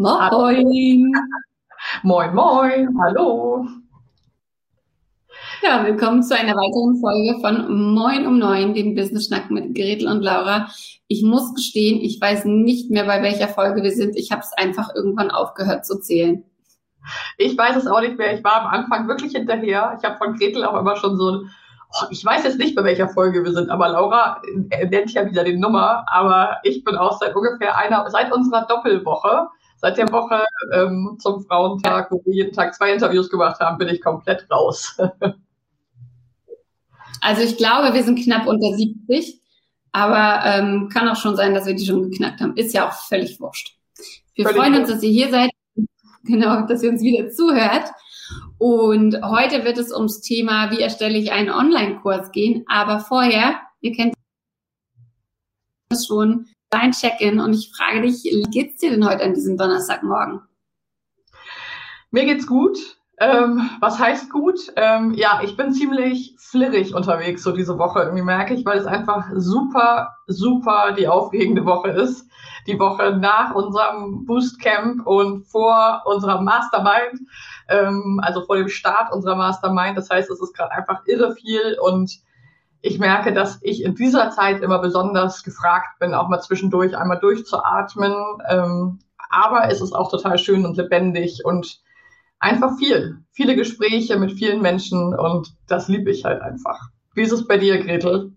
Moin! Moin, moin, hallo! Ja, willkommen zu einer weiteren Folge von Moin um Neun, dem Business Schnack mit Gretel und Laura. Ich muss gestehen, ich weiß nicht mehr, bei welcher Folge wir sind. Ich habe es einfach irgendwann aufgehört zu zählen. Ich weiß es auch nicht mehr. Ich war am Anfang wirklich hinterher. Ich habe von Gretel auch immer schon so ein Oh, ich weiß jetzt nicht, bei welcher Folge wir sind, aber Laura äh, nennt ja wieder die Nummer. Aber ich bin auch seit ungefähr einer, seit unserer Doppelwoche, seit der Woche ähm, zum Frauentag, wo wir jeden Tag zwei Interviews gemacht haben, bin ich komplett raus. also ich glaube, wir sind knapp unter 70, aber ähm, kann auch schon sein, dass wir die schon geknackt haben. Ist ja auch völlig wurscht. Wir völlig freuen uns, dass ihr hier seid, genau, dass ihr uns wieder zuhört. Und heute wird es ums Thema, wie erstelle ich einen Online-Kurs gehen. Aber vorher, ihr kennt das schon, dein Check-in und ich frage dich, wie geht's dir denn heute an diesem Donnerstagmorgen? Mir geht's gut. Ähm, was heißt gut? Ähm, ja, ich bin ziemlich flirrig unterwegs so diese Woche, irgendwie merke ich, weil es einfach super, super die aufregende Woche ist. Die Woche nach unserem Boostcamp und vor unserer Mastermind, ähm, also vor dem Start unserer Mastermind. Das heißt, es ist gerade einfach irre viel und ich merke, dass ich in dieser Zeit immer besonders gefragt bin, auch mal zwischendurch einmal durchzuatmen. Ähm, aber es ist auch total schön und lebendig und einfach viel. Viele Gespräche mit vielen Menschen und das liebe ich halt einfach. Wie ist es bei dir, Gretel?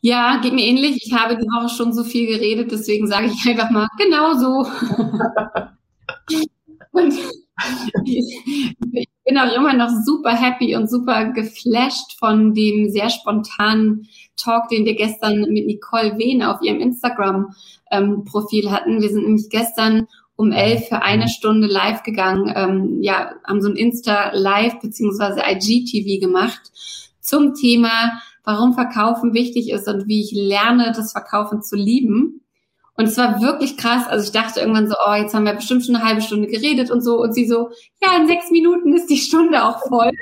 Ja, geht mir ähnlich. Ich habe die Woche schon so viel geredet, deswegen sage ich einfach mal genau so. und ich bin auch immer noch super happy und super geflasht von dem sehr spontanen Talk, den wir gestern mit Nicole Wehn auf ihrem Instagram-Profil ähm, hatten. Wir sind nämlich gestern um elf für eine Stunde live gegangen, ähm, ja, haben so ein Insta-Live beziehungsweise IGTV gemacht zum Thema, warum Verkaufen wichtig ist und wie ich lerne, das Verkaufen zu lieben. Und es war wirklich krass. Also ich dachte irgendwann so, oh, jetzt haben wir bestimmt schon eine halbe Stunde geredet und so. Und sie so, ja, in sechs Minuten ist die Stunde auch voll.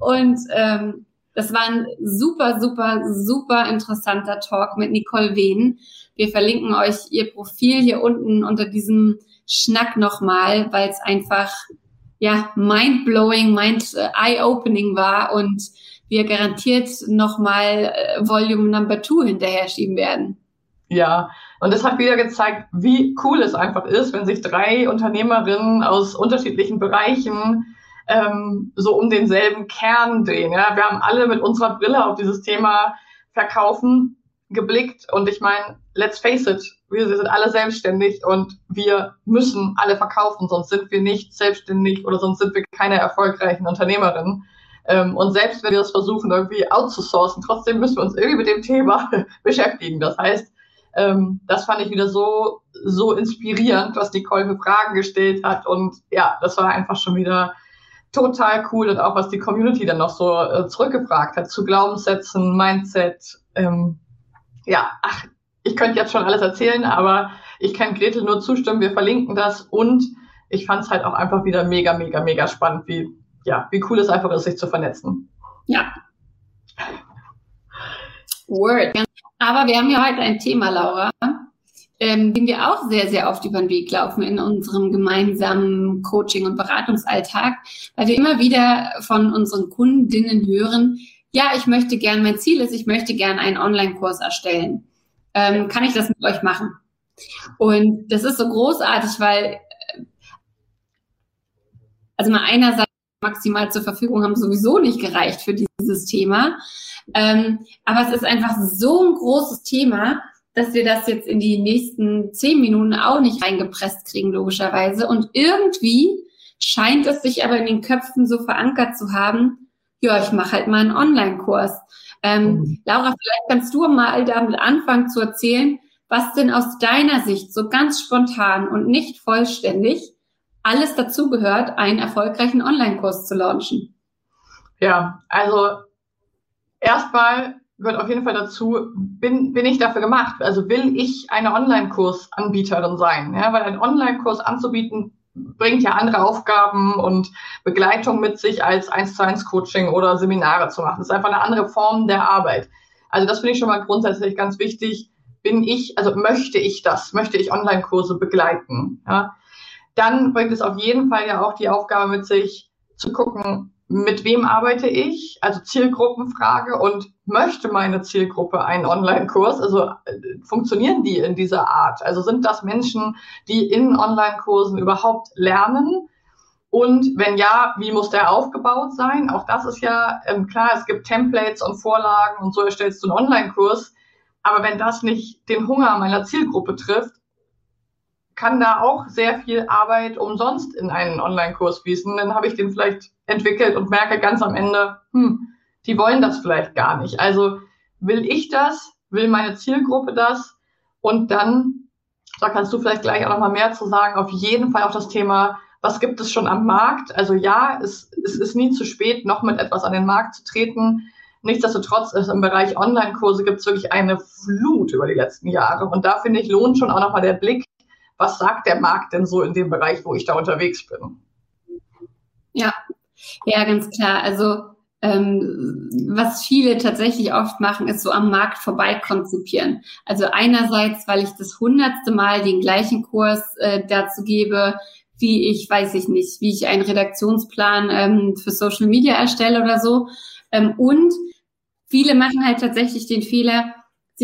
Und ähm, das war ein super, super, super interessanter Talk mit Nicole Wehn. Wir verlinken euch ihr Profil hier unten unter diesem Schnack nochmal, weil es einfach ja mind-blowing, mind-eye-opening war und wir garantiert nochmal äh, Volume Number Two hinterher schieben werden. Ja, und es hat wieder gezeigt, wie cool es einfach ist, wenn sich drei Unternehmerinnen aus unterschiedlichen Bereichen ähm, so um denselben Kern drehen. Ja? Wir haben alle mit unserer Brille auf dieses Thema Verkaufen geblickt und ich meine, let's face it, wir sind alle selbstständig und wir müssen alle verkaufen, sonst sind wir nicht selbstständig oder sonst sind wir keine erfolgreichen Unternehmerinnen. Ähm, und selbst wenn wir das versuchen, irgendwie outzusourcen, trotzdem müssen wir uns irgendwie mit dem Thema beschäftigen. Das heißt, ähm, das fand ich wieder so, so inspirierend, was Nicole für Fragen gestellt hat. Und ja, das war einfach schon wieder total cool und auch was die Community dann noch so äh, zurückgefragt hat zu Glaubenssätzen, Mindset. Ähm, ja, ach, ich könnte jetzt schon alles erzählen, aber ich kann Gretel nur zustimmen. Wir verlinken das und ich fand es halt auch einfach wieder mega, mega, mega spannend, wie, ja, wie cool es einfach ist, sich zu vernetzen. Ja. Word. Aber wir haben ja heute ein Thema, Laura, ähm, den wir auch sehr, sehr oft über den Weg laufen in unserem gemeinsamen Coaching- und Beratungsalltag, weil wir immer wieder von unseren Kundinnen hören, ja, ich möchte gern, mein Ziel ist, ich möchte gern einen Online-Kurs erstellen ähm, kann ich das mit euch machen? Und das ist so großartig, weil also mal einerseits maximal zur Verfügung haben sowieso nicht gereicht für dieses Thema. Ähm, aber es ist einfach so ein großes Thema, dass wir das jetzt in die nächsten zehn Minuten auch nicht reingepresst kriegen, logischerweise. Und irgendwie scheint es sich aber in den Köpfen so verankert zu haben, ja, ich mache halt mal einen Online-Kurs. Ähm, mhm. Laura, vielleicht kannst du mal damit anfangen zu erzählen, was denn aus deiner Sicht so ganz spontan und nicht vollständig alles dazugehört, einen erfolgreichen Online-Kurs zu launchen. Ja, also erstmal gehört auf jeden Fall dazu, bin, bin ich dafür gemacht? Also will ich eine Online-Kursanbieterin sein? Ja, weil ein Online-Kurs anzubieten bringt ja andere Aufgaben und Begleitung mit sich als 1 zu 1 Coaching oder Seminare zu machen. Das ist einfach eine andere Form der Arbeit. Also das finde ich schon mal grundsätzlich ganz wichtig. Bin ich, also möchte ich das? Möchte ich Online-Kurse begleiten? Ja? Dann bringt es auf jeden Fall ja auch die Aufgabe mit sich zu gucken, mit wem arbeite ich, also Zielgruppenfrage und möchte meine Zielgruppe einen Online-Kurs? Also äh, funktionieren die in dieser Art? Also sind das Menschen, die in Online-Kursen überhaupt lernen? Und wenn ja, wie muss der aufgebaut sein? Auch das ist ja ähm, klar, es gibt Templates und Vorlagen und so erstellst du einen Online-Kurs. Aber wenn das nicht den Hunger meiner Zielgruppe trifft, kann da auch sehr viel Arbeit umsonst in einen Online-Kurs fließen. Dann habe ich den vielleicht entwickelt und merke ganz am Ende, hm, die wollen das vielleicht gar nicht. Also will ich das? Will meine Zielgruppe das? Und dann, da kannst du vielleicht gleich auch noch mal mehr zu sagen, auf jeden Fall auch das Thema, was gibt es schon am Markt? Also ja, es, es ist nie zu spät, noch mit etwas an den Markt zu treten. Nichtsdestotrotz ist im Bereich Online-Kurse gibt es wirklich eine Flut über die letzten Jahre. Und da finde ich, lohnt schon auch noch mal der Blick was sagt der Markt denn so in dem Bereich, wo ich da unterwegs bin? Ja, ja, ganz klar. Also ähm, was viele tatsächlich oft machen, ist so am Markt vorbei konzipieren. Also einerseits, weil ich das hundertste Mal den gleichen Kurs äh, dazu gebe, wie ich, weiß ich nicht, wie ich einen Redaktionsplan ähm, für Social Media erstelle oder so. Ähm, und viele machen halt tatsächlich den Fehler,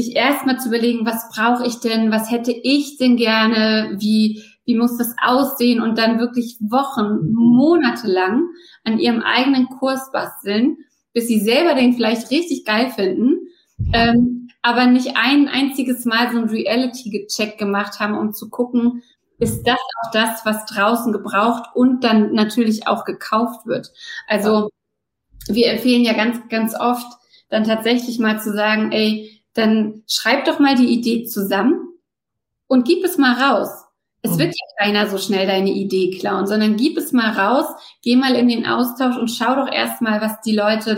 sich erstmal zu überlegen, was brauche ich denn, was hätte ich denn gerne, wie, wie muss das aussehen und dann wirklich Wochen, Monate lang an ihrem eigenen Kurs basteln, bis sie selber den vielleicht richtig geil finden, ähm, aber nicht ein einziges Mal so ein Reality-Check gemacht haben, um zu gucken, ist das auch das, was draußen gebraucht und dann natürlich auch gekauft wird. Also wir empfehlen ja ganz, ganz oft dann tatsächlich mal zu sagen, ey, dann schreib doch mal die Idee zusammen und gib es mal raus. Es wird ja keiner so schnell deine Idee klauen, sondern gib es mal raus, geh mal in den Austausch und schau doch erstmal, was die Leute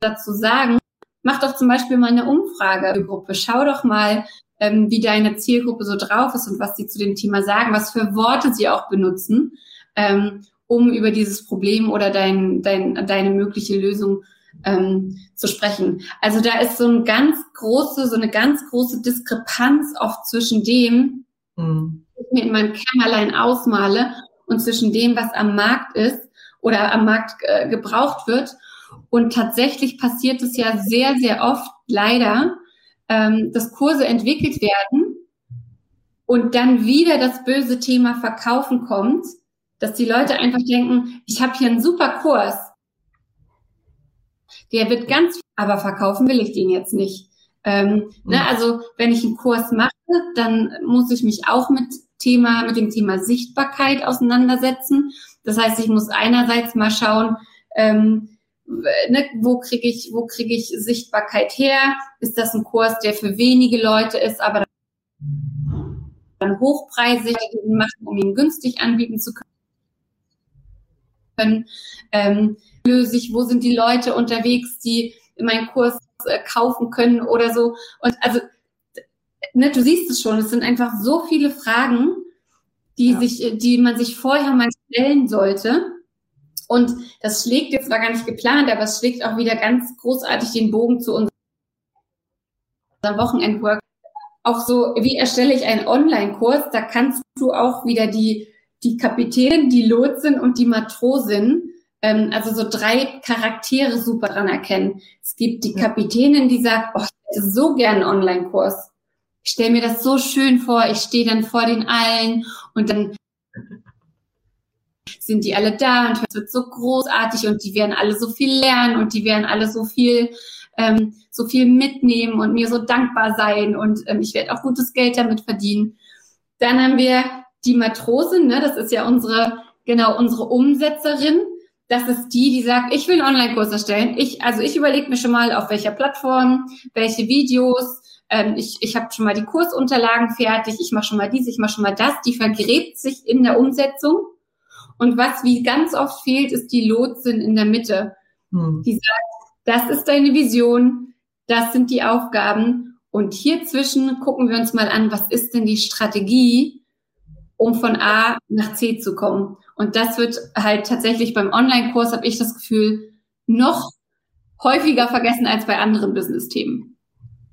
dazu sagen. Mach doch zum Beispiel mal eine Umfrage Gruppe. Schau doch mal, ähm, wie deine Zielgruppe so drauf ist und was sie zu dem Thema sagen, was für Worte sie auch benutzen, ähm, um über dieses Problem oder dein, dein, deine mögliche Lösung ähm, zu sprechen. Also da ist so ein ganz große, so eine ganz große Diskrepanz oft zwischen dem, mhm. was ich mir in meinem Kämmerlein ausmale und zwischen dem, was am Markt ist oder am Markt äh, gebraucht wird. Und tatsächlich passiert es ja sehr, sehr oft leider, ähm, dass Kurse entwickelt werden und dann wieder das böse Thema Verkaufen kommt, dass die Leute einfach denken, ich habe hier einen super Kurs, der wird ganz, aber verkaufen will ich den jetzt nicht. Ähm, mhm. ne, also wenn ich einen Kurs mache, dann muss ich mich auch mit Thema, mit dem Thema Sichtbarkeit auseinandersetzen. Das heißt, ich muss einerseits mal schauen, ähm, ne, wo kriege ich, wo kriege ich Sichtbarkeit her? Ist das ein Kurs, der für wenige Leute ist, aber dann hochpreisig machen, um ihn günstig anbieten zu können? Ähm, löse ich, wo sind die Leute unterwegs, die meinen Kurs äh, kaufen können oder so. Und also, ne, du siehst es schon, es sind einfach so viele Fragen, die ja. sich, die man sich vorher mal stellen sollte. Und das schlägt jetzt war gar nicht geplant, aber es schlägt auch wieder ganz großartig den Bogen zu unserem Wochenendwork. Auch so, wie erstelle ich einen Online-Kurs? Da kannst du auch wieder die, die Kapitänin, die Lotsin und die Matrosin ähm, also so drei Charaktere super dran erkennen. Es gibt die Kapitänin, die sagt, oh, ich hätte so gern einen Online-Kurs. Ich stelle mir das so schön vor, ich stehe dann vor den allen und dann sind die alle da und es wird so großartig und die werden alle so viel lernen und die werden alle so viel ähm, so viel mitnehmen und mir so dankbar sein und ähm, ich werde auch gutes Geld damit verdienen. Dann haben wir die Matrosin, ne, das ist ja unsere, genau, unsere Umsetzerin. Das ist die, die sagt, ich will einen Online-Kurs erstellen. Ich, also ich überlege mir schon mal, auf welcher Plattform, welche Videos. Ähm, ich ich habe schon mal die Kursunterlagen fertig. Ich mache schon mal dies, ich mache schon mal das. Die vergräbt sich in der Umsetzung. Und was wie ganz oft fehlt, ist die Lotsin in der Mitte. Hm. Die sagt, das ist deine Vision, das sind die Aufgaben. Und hier zwischen gucken wir uns mal an, was ist denn die Strategie, um von A nach C zu kommen. Und das wird halt tatsächlich beim Online-Kurs, habe ich das Gefühl, noch häufiger vergessen als bei anderen Business-Themen.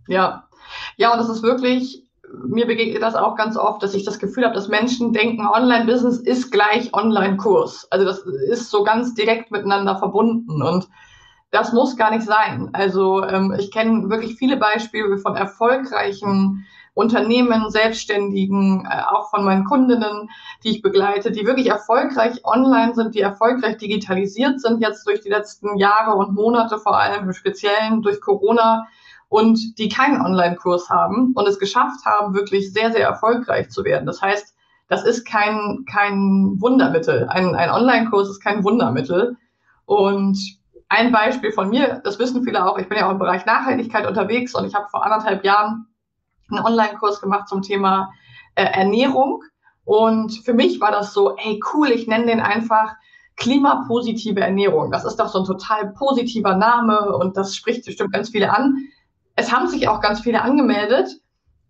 Ja, ja, und das ist wirklich, mir begegnet das auch ganz oft, dass ich das Gefühl habe, dass Menschen denken, Online-Business ist gleich Online-Kurs. Also das ist so ganz direkt miteinander verbunden und das muss gar nicht sein. Also ähm, ich kenne wirklich viele Beispiele von erfolgreichen Unternehmen, Selbstständigen, äh, auch von meinen Kundinnen, die ich begleite, die wirklich erfolgreich online sind, die erfolgreich digitalisiert sind, jetzt durch die letzten Jahre und Monate, vor allem im Speziellen durch Corona und die keinen Online-Kurs haben und es geschafft haben, wirklich sehr, sehr erfolgreich zu werden. Das heißt, das ist kein, kein Wundermittel. Ein, ein Online-Kurs ist kein Wundermittel. Und ein Beispiel von mir, das wissen viele auch, ich bin ja auch im Bereich Nachhaltigkeit unterwegs und ich habe vor anderthalb Jahren einen Online-Kurs gemacht zum Thema äh, Ernährung. Und für mich war das so, hey cool, ich nenne den einfach klimapositive Ernährung. Das ist doch so ein total positiver Name und das spricht bestimmt ganz viele an. Es haben sich auch ganz viele angemeldet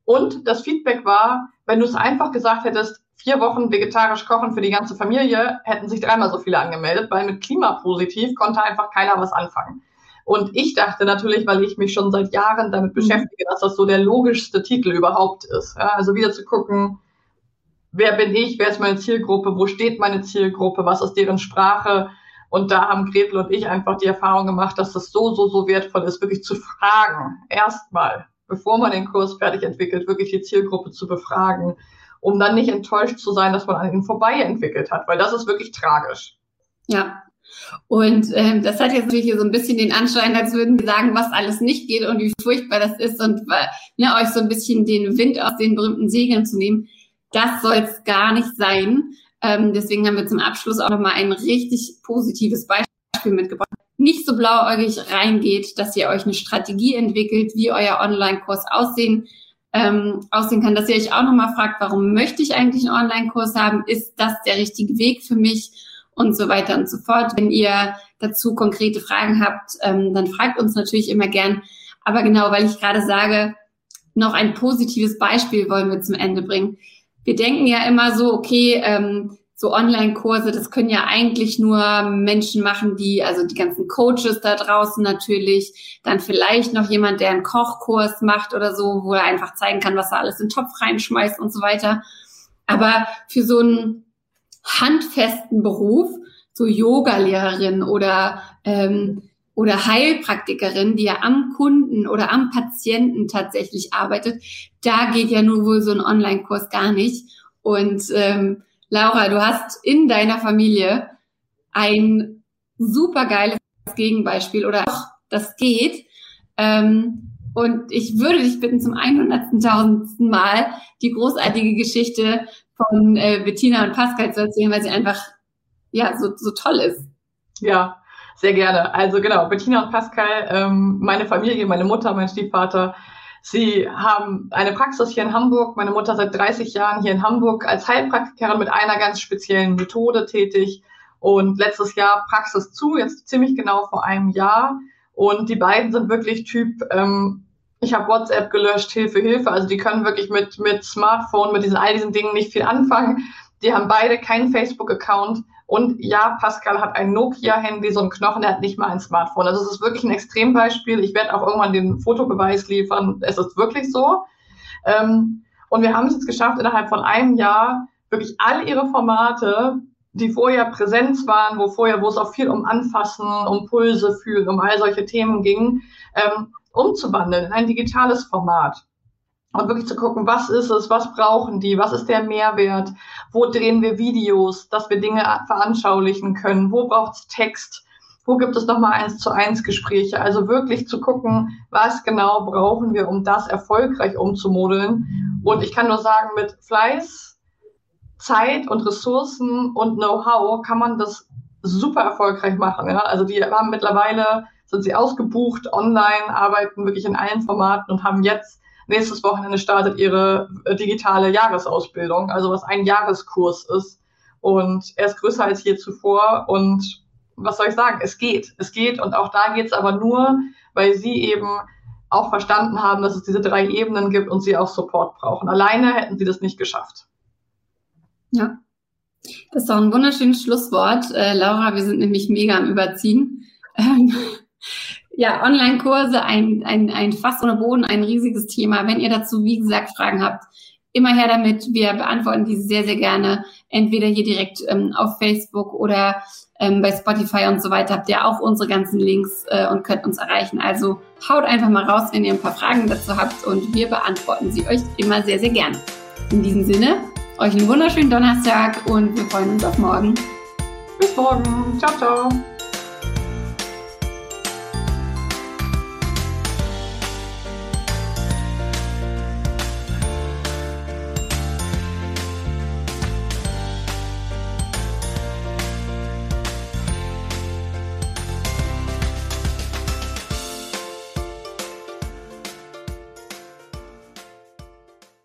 und das Feedback war, wenn du es einfach gesagt hättest, vier Wochen vegetarisch kochen für die ganze Familie, hätten sich dreimal so viele angemeldet, weil mit klimapositiv konnte einfach keiner was anfangen. Und ich dachte natürlich, weil ich mich schon seit Jahren damit mhm. beschäftige, dass das so der logischste Titel überhaupt ist. Ja, also wieder zu gucken, wer bin ich, wer ist meine Zielgruppe, wo steht meine Zielgruppe, was ist deren Sprache. Und da haben Gretel und ich einfach die Erfahrung gemacht, dass das so, so, so wertvoll ist, wirklich zu fragen. Erstmal, bevor man den Kurs fertig entwickelt, wirklich die Zielgruppe zu befragen, um dann nicht enttäuscht zu sein, dass man an ihnen vorbei entwickelt hat, weil das ist wirklich tragisch. Ja, und ähm, das hat jetzt natürlich so ein bisschen den Anschein, als würden wir sagen, was alles nicht geht und wie furchtbar das ist und ne, euch so ein bisschen den Wind aus den berühmten Segeln zu nehmen. Das soll es gar nicht sein. Ähm, deswegen haben wir zum Abschluss auch nochmal ein richtig positives Beispiel mitgebracht. Nicht so blauäugig reingeht, dass ihr euch eine Strategie entwickelt, wie euer Online-Kurs aussehen, ähm, aussehen kann, dass ihr euch auch nochmal fragt, warum möchte ich eigentlich einen Online-Kurs haben? Ist das der richtige Weg für mich? Und so weiter und so fort. Wenn ihr dazu konkrete Fragen habt, ähm, dann fragt uns natürlich immer gern. Aber genau, weil ich gerade sage, noch ein positives Beispiel wollen wir zum Ende bringen. Wir denken ja immer so, okay, ähm, so Online-Kurse, das können ja eigentlich nur Menschen machen, die, also die ganzen Coaches da draußen natürlich, dann vielleicht noch jemand, der einen Kochkurs macht oder so, wo er einfach zeigen kann, was er alles in den Topf reinschmeißt und so weiter. Aber für so einen handfesten Beruf, so Yoga-Lehrerin oder ähm, oder Heilpraktikerin, die ja am Kunden oder am Patienten tatsächlich arbeitet, da geht ja nur wohl so ein Online-Kurs gar nicht. Und ähm, Laura, du hast in deiner Familie ein super geiles Gegenbeispiel oder auch das geht. Ähm, und ich würde dich bitten, zum 100.000. Mal die großartige Geschichte von äh, Bettina und Pascal zu erzählen, weil sie einfach ja so, so toll ist. Ja, sehr gerne. Also genau, Bettina und Pascal, ähm, meine Familie, meine Mutter, mein Stiefvater, sie haben eine Praxis hier in Hamburg. Meine Mutter seit 30 Jahren hier in Hamburg als Heilpraktikerin mit einer ganz speziellen Methode tätig. Und letztes Jahr Praxis zu, jetzt ziemlich genau vor einem Jahr. Und die beiden sind wirklich Typ, ähm, ich habe WhatsApp gelöscht, Hilfe, Hilfe. Also die können wirklich mit, mit Smartphone, mit diesen all diesen Dingen nicht viel anfangen. Die haben beide keinen Facebook-Account. Und ja, Pascal hat ein Nokia-Handy, so ein Knochen, der hat nicht mal ein Smartphone. Also es ist wirklich ein Extrembeispiel. Ich werde auch irgendwann den Fotobeweis liefern. Es ist wirklich so. Ähm, und wir haben es jetzt geschafft, innerhalb von einem Jahr wirklich all ihre Formate, die vorher Präsenz waren, wo vorher, wo es auch viel um Anfassen, um Pulse fühlen, um all solche Themen ging, ähm, umzuwandeln in ein digitales Format. und wirklich zu gucken, was ist es, was brauchen die, was ist der Mehrwert, wo drehen wir Videos, dass wir Dinge veranschaulichen können, wo braucht es Text, wo gibt es nochmal eins zu eins Gespräche. Also wirklich zu gucken, was genau brauchen wir, um das erfolgreich umzumodeln. Und ich kann nur sagen, mit Fleiß, Zeit und Ressourcen und Know-how kann man das super erfolgreich machen. Ja? Also die haben mittlerweile, sind sie ausgebucht, online, arbeiten wirklich in allen Formaten und haben jetzt nächstes Wochenende startet ihre äh, digitale Jahresausbildung, also was ein Jahreskurs ist. Und er ist größer als je zuvor. Und was soll ich sagen? Es geht. Es geht. Und auch da geht es aber nur, weil sie eben auch verstanden haben, dass es diese drei Ebenen gibt und sie auch Support brauchen. Alleine hätten sie das nicht geschafft. Ja, das ist doch ein wunderschönes Schlusswort. Äh, Laura, wir sind nämlich mega am Überziehen. Ähm, ja, Online-Kurse, ein, ein, ein Fass ohne Boden, ein riesiges Thema. Wenn ihr dazu, wie gesagt, Fragen habt, immer her damit. Wir beantworten diese sehr, sehr gerne. Entweder hier direkt ähm, auf Facebook oder ähm, bei Spotify und so weiter habt ihr auch unsere ganzen Links äh, und könnt uns erreichen. Also haut einfach mal raus, wenn ihr ein paar Fragen dazu habt und wir beantworten sie euch immer sehr, sehr gerne. In diesem Sinne, euch einen wunderschönen Donnerstag und wir freuen uns auf morgen. Bis morgen. Ciao, ciao.